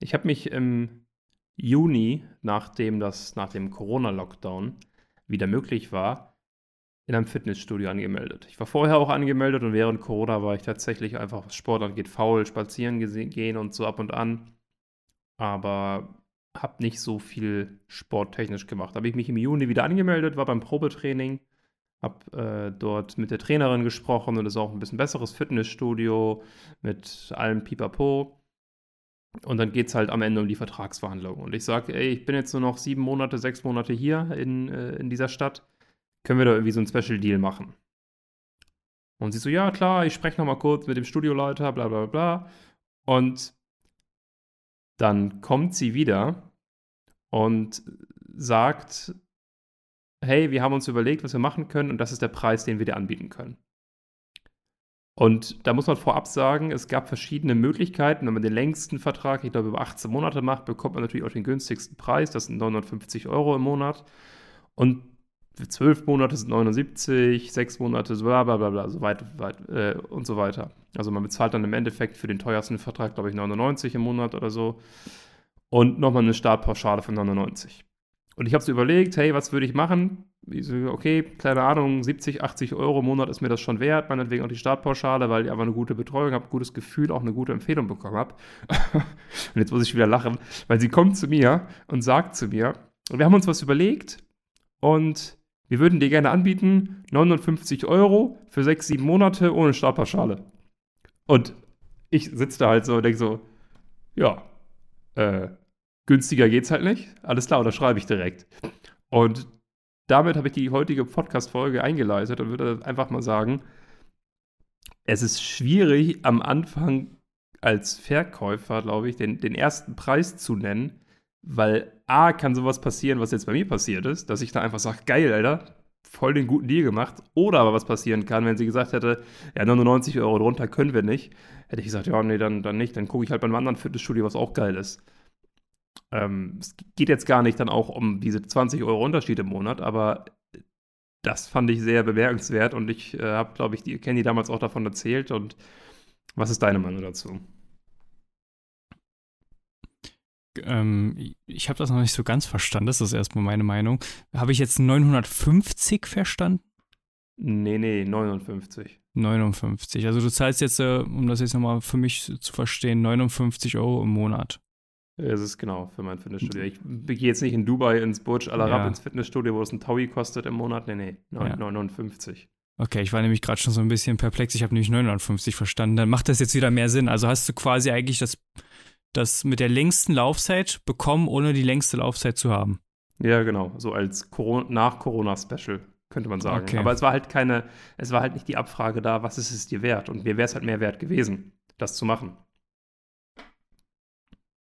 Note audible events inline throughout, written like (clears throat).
Ich habe mich im Juni, nachdem das nach dem Corona-Lockdown wieder möglich war, in einem Fitnessstudio angemeldet. Ich war vorher auch angemeldet und während Corona war ich tatsächlich einfach, Sport angeht, faul, spazieren gehen und so ab und an. Aber habe nicht so viel sporttechnisch gemacht. Habe ich mich im Juni wieder angemeldet, war beim Probetraining, habe äh, dort mit der Trainerin gesprochen und es ist auch ein bisschen besseres Fitnessstudio mit allem Pipapo. Und dann geht es halt am Ende um die Vertragsverhandlung. Und ich sage, ey, ich bin jetzt nur noch sieben Monate, sechs Monate hier in, äh, in dieser Stadt. Können wir da irgendwie so einen Special Deal machen? Und sie so, ja, klar, ich spreche nochmal kurz mit dem Studioleiter, bla bla bla. Und dann kommt sie wieder und sagt, hey, wir haben uns überlegt, was wir machen können und das ist der Preis, den wir dir anbieten können. Und da muss man vorab sagen, es gab verschiedene Möglichkeiten. Wenn man den längsten Vertrag, ich glaube, über 18 Monate macht, bekommt man natürlich auch den günstigsten Preis. Das sind 950 Euro im Monat. Und 12 Monate sind 79, 6 Monate, bla bla bla bla, so weit, weit äh, und so weiter. Also man bezahlt dann im Endeffekt für den teuersten Vertrag, glaube ich, 99 im Monat oder so. Und nochmal eine Startpauschale von 99. Und ich habe so überlegt, hey, was würde ich machen? Ich so, okay, keine Ahnung, 70, 80 Euro im Monat ist mir das schon wert, meinetwegen auch die Startpauschale, weil ich einfach eine gute Betreuung habe, gutes Gefühl, auch eine gute Empfehlung bekommen habe. (laughs) und jetzt muss ich wieder lachen, weil sie kommt zu mir und sagt zu mir, wir haben uns was überlegt und wir würden dir gerne anbieten, 59 Euro für 6, 7 Monate ohne Startpauschale. Und ich sitze da halt so und denke so, ja, äh, günstiger geht's halt nicht. Alles klar, unterschreibe ich direkt. Und damit habe ich die heutige Podcast-Folge eingeleitet und würde einfach mal sagen, es ist schwierig am Anfang als Verkäufer, glaube ich, den, den ersten Preis zu nennen, weil A, kann sowas passieren, was jetzt bei mir passiert ist, dass ich da einfach sage, geil, Alter, voll den guten Deal gemacht. Oder aber was passieren kann, wenn sie gesagt hätte, ja, 99 Euro drunter können wir nicht, hätte ich gesagt, ja, nee, dann, dann nicht, dann gucke ich halt bei einem anderen Fitnessstudio, was auch geil ist. Ähm, es geht jetzt gar nicht dann auch um diese 20 Euro Unterschied im Monat, aber das fand ich sehr bemerkenswert und ich äh, habe, glaube ich, die Kenny damals auch davon erzählt. Und was ist deine Meinung dazu? Ähm, ich habe das noch nicht so ganz verstanden. Das ist erstmal meine Meinung. Habe ich jetzt 950 verstanden? Nee, nee, 59. 59. Also du zahlst jetzt, äh, um das jetzt nochmal für mich zu verstehen, 59 Euro im Monat. Es ist genau für mein Fitnessstudio. Ich gehe jetzt nicht in Dubai ins Burj Al Arab ja. ins Fitnessstudio, wo es ein Taui kostet im Monat. Nee, nee, 59. Ja. Okay, ich war nämlich gerade schon so ein bisschen perplex. Ich habe nämlich 59 verstanden. Dann macht das jetzt wieder mehr Sinn. Also hast du quasi eigentlich das, das mit der längsten Laufzeit bekommen, ohne die längste Laufzeit zu haben. Ja, genau. So als Nach-Corona-Special, könnte man sagen. Okay. Aber es war halt keine, es war halt nicht die Abfrage da, was ist es dir wert? Und mir wäre es halt mehr wert gewesen, das zu machen.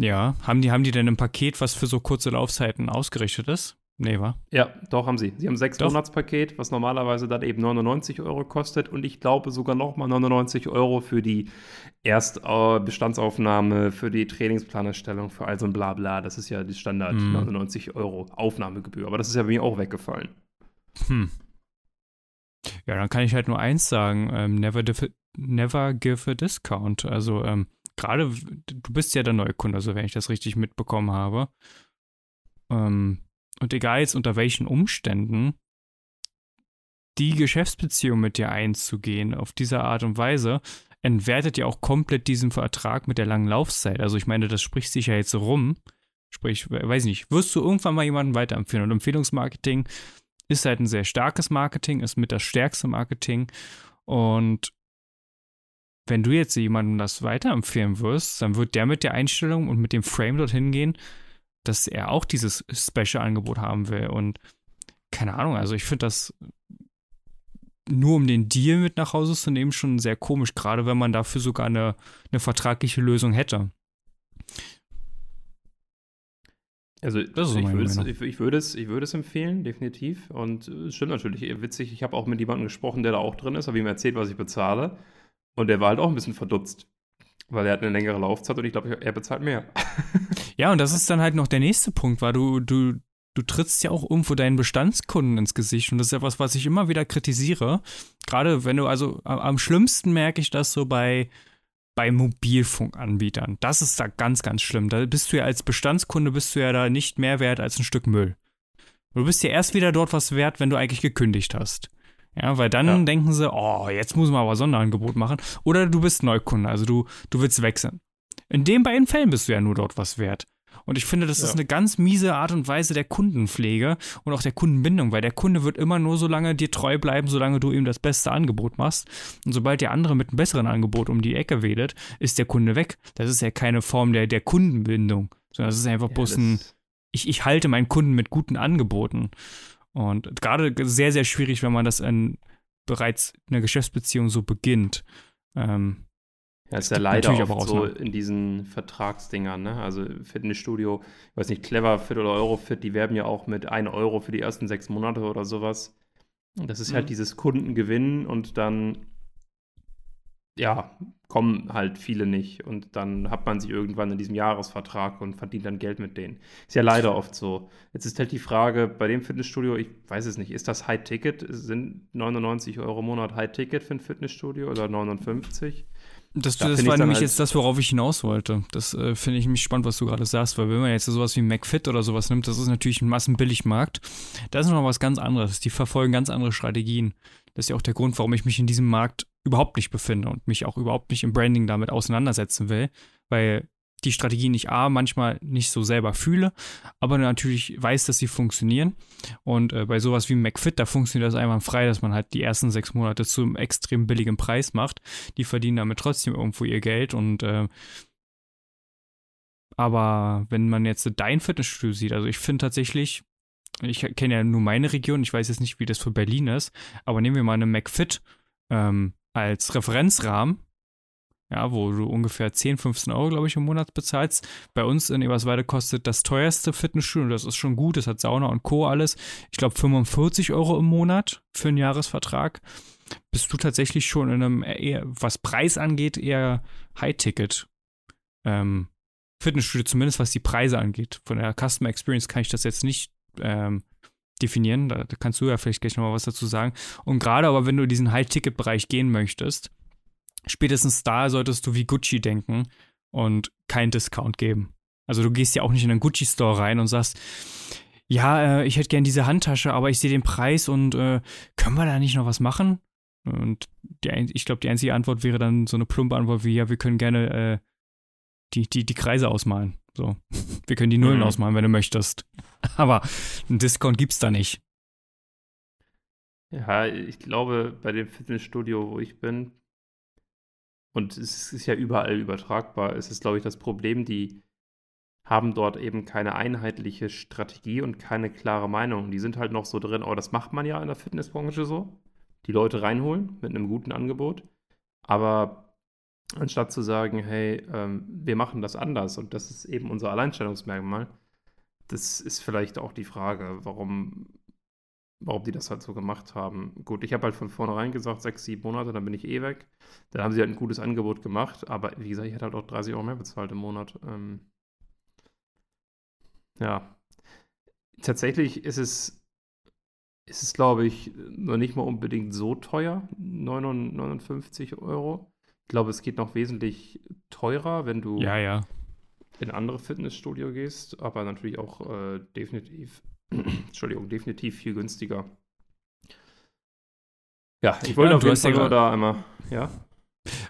Ja, haben die, haben die denn ein Paket, was für so kurze Laufzeiten ausgerichtet ist? Nee, wa? Ja, doch, haben sie. Sie haben ein sechs Monatspaket, was normalerweise dann eben 99 Euro kostet und ich glaube sogar nochmal 99 Euro für die Erstbestandsaufnahme, für die Trainingsplanerstellung, für all so ein Blabla. Das ist ja die Standard mm. 99 Euro Aufnahmegebühr. Aber das ist ja bei mir auch weggefallen. Hm. Ja, dann kann ich halt nur eins sagen: ähm, never, never give a discount. Also, ähm, gerade, du bist ja der neue Kunde, also wenn ich das richtig mitbekommen habe. Ähm, und egal jetzt unter welchen Umständen, die Geschäftsbeziehung mit dir einzugehen auf diese Art und Weise, entwertet ja auch komplett diesen Vertrag mit der langen Laufzeit. Also ich meine, das spricht sich ja jetzt rum. Sprich, weiß nicht, wirst du irgendwann mal jemanden weiterempfehlen? Und Empfehlungsmarketing ist halt ein sehr starkes Marketing, ist mit das stärkste Marketing. Und wenn du jetzt jemandem das weiterempfehlen wirst, dann wird der mit der Einstellung und mit dem Frame dorthin gehen, dass er auch dieses Special-Angebot haben will. Und keine Ahnung, also ich finde das nur um den Deal mit nach Hause zu nehmen, schon sehr komisch, gerade wenn man dafür sogar eine, eine vertragliche Lösung hätte. Also ich, würde es, ich, ich, würde es, ich würde es empfehlen, definitiv. Und es stimmt natürlich, witzig, ich habe auch mit jemandem gesprochen, der da auch drin ist, habe ihm erzählt, was ich bezahle. Und der war halt auch ein bisschen verdutzt. Weil er hat eine längere Laufzeit und ich glaube, er bezahlt mehr. (laughs) ja, und das ist dann halt noch der nächste Punkt, weil du, du, du trittst ja auch irgendwo deinen Bestandskunden ins Gesicht. Und das ist ja was, was ich immer wieder kritisiere. Gerade wenn du, also am schlimmsten merke ich das so bei, bei Mobilfunkanbietern. Das ist da ganz, ganz schlimm. Da bist du ja als Bestandskunde bist du ja da nicht mehr wert als ein Stück Müll. Du bist ja erst wieder dort was wert, wenn du eigentlich gekündigt hast. Ja, weil dann ja. denken sie, oh, jetzt muss man aber Sonderangebot machen. Oder du bist Neukunde, also du, du willst wechseln. In den beiden Fällen bist du ja nur dort was wert. Und ich finde, das ja. ist eine ganz miese Art und Weise der Kundenpflege und auch der Kundenbindung, weil der Kunde wird immer nur so lange dir treu bleiben, solange du ihm das beste Angebot machst. Und sobald der andere mit einem besseren Angebot um die Ecke wedelt, ist der Kunde weg. Das ist ja keine Form der, der Kundenbindung, sondern das ist einfach ja, bloß ein, ich, ich halte meinen Kunden mit guten Angeboten. Und gerade sehr, sehr schwierig, wenn man das in bereits einer Geschäftsbeziehung so beginnt. Ähm, ja, ist ja leider auch so in diesen Vertragsdingern, ne? Also Fitnessstudio, ich weiß nicht, Clever Fit oder Eurofit, die werben ja auch mit 1 Euro für die ersten sechs Monate oder sowas. Und das ist halt mhm. halt dieses Kundengewinn und dann, ja, kommen halt viele nicht. Und dann hat man sie irgendwann in diesem Jahresvertrag und verdient dann Geld mit denen. Ist ja leider oft so. Jetzt ist halt die Frage, bei dem Fitnessstudio, ich weiß es nicht, ist das High-Ticket? Sind 99 Euro im Monat High-Ticket für ein Fitnessstudio oder 59? Das, da das war nämlich halt jetzt das, worauf ich hinaus wollte. Das äh, finde ich mich spannend, was du gerade sagst, weil wenn man jetzt sowas wie McFit oder sowas nimmt, das ist natürlich ein Massenbilligmarkt. Da ist noch was ganz anderes. Die verfolgen ganz andere Strategien. Das ist ja auch der Grund, warum ich mich in diesem Markt überhaupt nicht befinde und mich auch überhaupt nicht im Branding damit auseinandersetzen will, weil die Strategien nicht A, manchmal nicht so selber fühle, aber natürlich weiß, dass sie funktionieren. Und äh, bei sowas wie McFit, da funktioniert das einwandfrei, dass man halt die ersten sechs Monate zu einem extrem billigen Preis macht. Die verdienen damit trotzdem irgendwo ihr Geld und äh, aber wenn man jetzt dein Fitnessstudio sieht, also ich finde tatsächlich, ich kenne ja nur meine Region, ich weiß jetzt nicht, wie das für Berlin ist, aber nehmen wir mal eine McFit ähm, als Referenzrahmen ja, wo du ungefähr 10, 15 Euro, glaube ich, im Monat bezahlst. Bei uns in Eberswalde kostet das teuerste Fitnessstudio, das ist schon gut, das hat Sauna und Co. alles, ich glaube 45 Euro im Monat für einen Jahresvertrag. Bist du tatsächlich schon in einem, eher, was Preis angeht, eher High-Ticket ähm, Fitnessstudio, zumindest was die Preise angeht. Von der Customer Experience kann ich das jetzt nicht ähm, definieren, da, da kannst du ja vielleicht gleich nochmal was dazu sagen. Und gerade aber, wenn du in diesen High-Ticket-Bereich gehen möchtest, spätestens da solltest du wie Gucci denken und keinen Discount geben. Also du gehst ja auch nicht in einen Gucci-Store rein und sagst, ja, äh, ich hätte gern diese Handtasche, aber ich sehe den Preis und äh, können wir da nicht noch was machen? Und die, ich glaube, die einzige Antwort wäre dann so eine plumpe Antwort wie, ja, wir können gerne äh, die, die, die Kreise ausmalen. So. (laughs) Wir können die Nullen mhm. ausmalen, wenn du möchtest. (laughs) Aber einen Discount gibt's da nicht. Ja, ich glaube, bei dem Fitnessstudio, wo ich bin, und es ist ja überall übertragbar. Es ist, glaube ich, das Problem, die haben dort eben keine einheitliche Strategie und keine klare Meinung. Die sind halt noch so drin, oh, das macht man ja in der Fitnessbranche so. Die Leute reinholen mit einem guten Angebot. Aber anstatt zu sagen, hey, ähm, wir machen das anders und das ist eben unser Alleinstellungsmerkmal, das ist vielleicht auch die Frage, warum warum die das halt so gemacht haben. Gut, ich habe halt von vornherein gesagt, sechs, sieben Monate, dann bin ich eh weg. Dann haben sie halt ein gutes Angebot gemacht, aber wie gesagt, ich hätte halt auch 30 Euro mehr bezahlt im Monat. Ähm, ja. Tatsächlich ist es, ist es, glaube ich, noch nicht mal unbedingt so teuer, 59 Euro. Ich glaube, es geht noch wesentlich teurer, wenn du ja, ja. In andere Fitnessstudio gehst, aber natürlich auch äh, definitiv (clears throat) Entschuldigung, definitiv viel günstiger. Ja, ich wollte ja, auf jeden Fall ja da einmal, ja.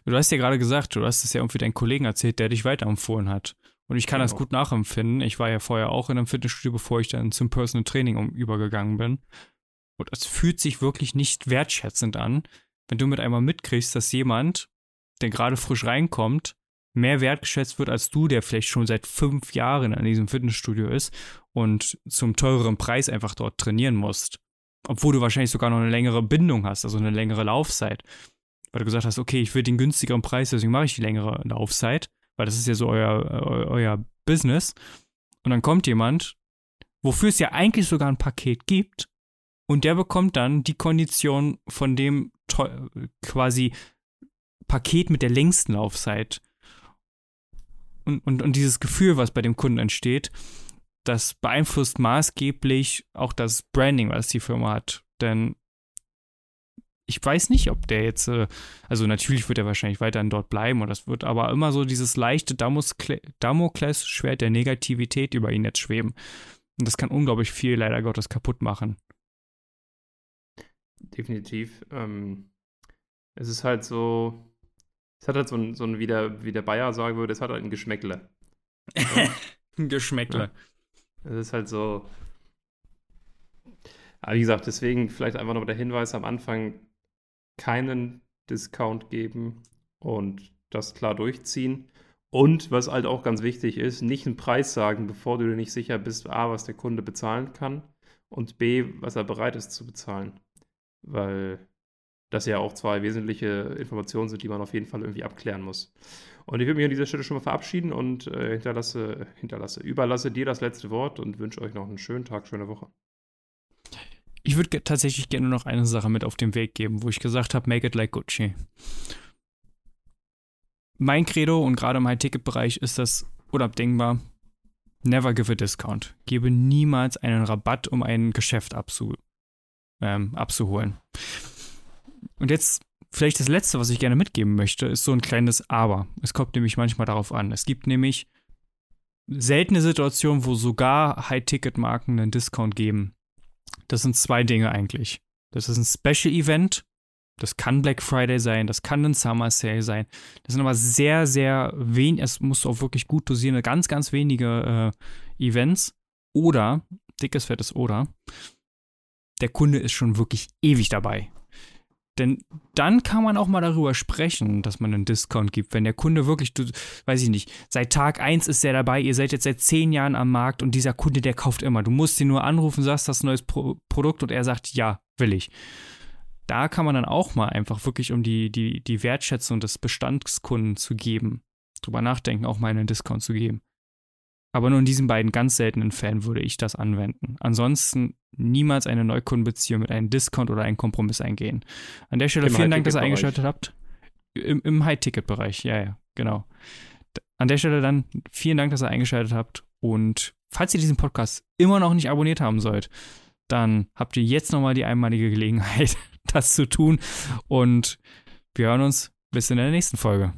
Du hast ja gerade gesagt, du hast es ja irgendwie deinen Kollegen erzählt, der dich weiterempfohlen hat. Und ich kann genau. das gut nachempfinden. Ich war ja vorher auch in einem Fitnessstudio, bevor ich dann zum Personal Training um, übergegangen bin. Und es fühlt sich wirklich nicht wertschätzend an, wenn du mit einmal mitkriegst, dass jemand, der gerade frisch reinkommt, mehr wertgeschätzt wird als du, der vielleicht schon seit fünf Jahren an diesem Fitnessstudio ist und zum teureren Preis einfach dort trainieren musst. Obwohl du wahrscheinlich sogar noch eine längere Bindung hast, also eine längere Laufzeit. Weil du gesagt hast, okay, ich will den günstigeren Preis, deswegen mache ich die längere Laufzeit, weil das ist ja so euer, euer, Business. Und dann kommt jemand, wofür es ja eigentlich sogar ein Paket gibt, und der bekommt dann die Kondition von dem quasi Paket mit der längsten Laufzeit und, und, und dieses Gefühl, was bei dem Kunden entsteht, das beeinflusst maßgeblich auch das Branding, was die Firma hat. Denn ich weiß nicht, ob der jetzt, äh, also natürlich wird er wahrscheinlich weiterhin dort bleiben und das wird aber immer so dieses leichte Damoklesschwert der Negativität über ihn jetzt schweben. Und das kann unglaublich viel leider Gottes kaputt machen. Definitiv. Ähm, es ist halt so, es hat halt so ein, so ein wie, der, wie der Bayer sagen würde, es hat halt ein Geschmäckle. (laughs) ein Geschmäckle. Ja. Es ist halt so. Aber wie gesagt, deswegen vielleicht einfach noch der Hinweis am Anfang: keinen Discount geben und das klar durchziehen. Und was halt auch ganz wichtig ist, nicht einen Preis sagen, bevor du dir nicht sicher bist, A, was der Kunde bezahlen kann und B, was er bereit ist zu bezahlen. Weil das ja auch zwei wesentliche Informationen sind, die man auf jeden Fall irgendwie abklären muss. Und ich würde mich an dieser Stelle schon mal verabschieden und äh, hinterlasse, hinterlasse, überlasse dir das letzte Wort und wünsche euch noch einen schönen Tag, schöne Woche. Ich würde tatsächlich gerne noch eine Sache mit auf den Weg geben, wo ich gesagt habe, make it like Gucci. Mein Credo und gerade im High-Ticket-Bereich ist das unabdingbar. Never give a discount. Gebe niemals einen Rabatt, um ein Geschäft abzu, ähm, abzuholen. Und jetzt vielleicht das Letzte, was ich gerne mitgeben möchte, ist so ein kleines Aber. Es kommt nämlich manchmal darauf an. Es gibt nämlich seltene Situationen, wo sogar High-Ticket-Marken einen Discount geben. Das sind zwei Dinge eigentlich. Das ist ein Special-Event. Das kann Black Friday sein, das kann ein Summer Sale sein. Das sind aber sehr, sehr wenig, es musst du auch wirklich gut dosieren, ganz, ganz wenige äh, Events. Oder, dickes, fettes Oder, der Kunde ist schon wirklich ewig dabei. Denn dann kann man auch mal darüber sprechen, dass man einen Discount gibt. Wenn der Kunde wirklich, du, weiß ich nicht, seit Tag 1 ist er dabei, ihr seid jetzt seit 10 Jahren am Markt und dieser Kunde, der kauft immer. Du musst ihn nur anrufen, sagst, das ist ein neues Pro Produkt und er sagt, ja, will ich. Da kann man dann auch mal einfach wirklich, um die, die, die Wertschätzung des Bestandskunden zu geben, drüber nachdenken, auch mal einen Discount zu geben. Aber nur in diesen beiden ganz seltenen Fällen würde ich das anwenden. Ansonsten niemals eine Neukundenbeziehung mit einem Discount oder einem Kompromiss eingehen. An der Stelle Im vielen Dank, dass ihr eingeschaltet habt. Im, im High-Ticket-Bereich, ja, ja, genau. An der Stelle dann vielen Dank, dass ihr eingeschaltet habt. Und falls ihr diesen Podcast immer noch nicht abonniert haben sollt, dann habt ihr jetzt nochmal die einmalige Gelegenheit, (laughs) das zu tun. Und wir hören uns bis in der nächsten Folge.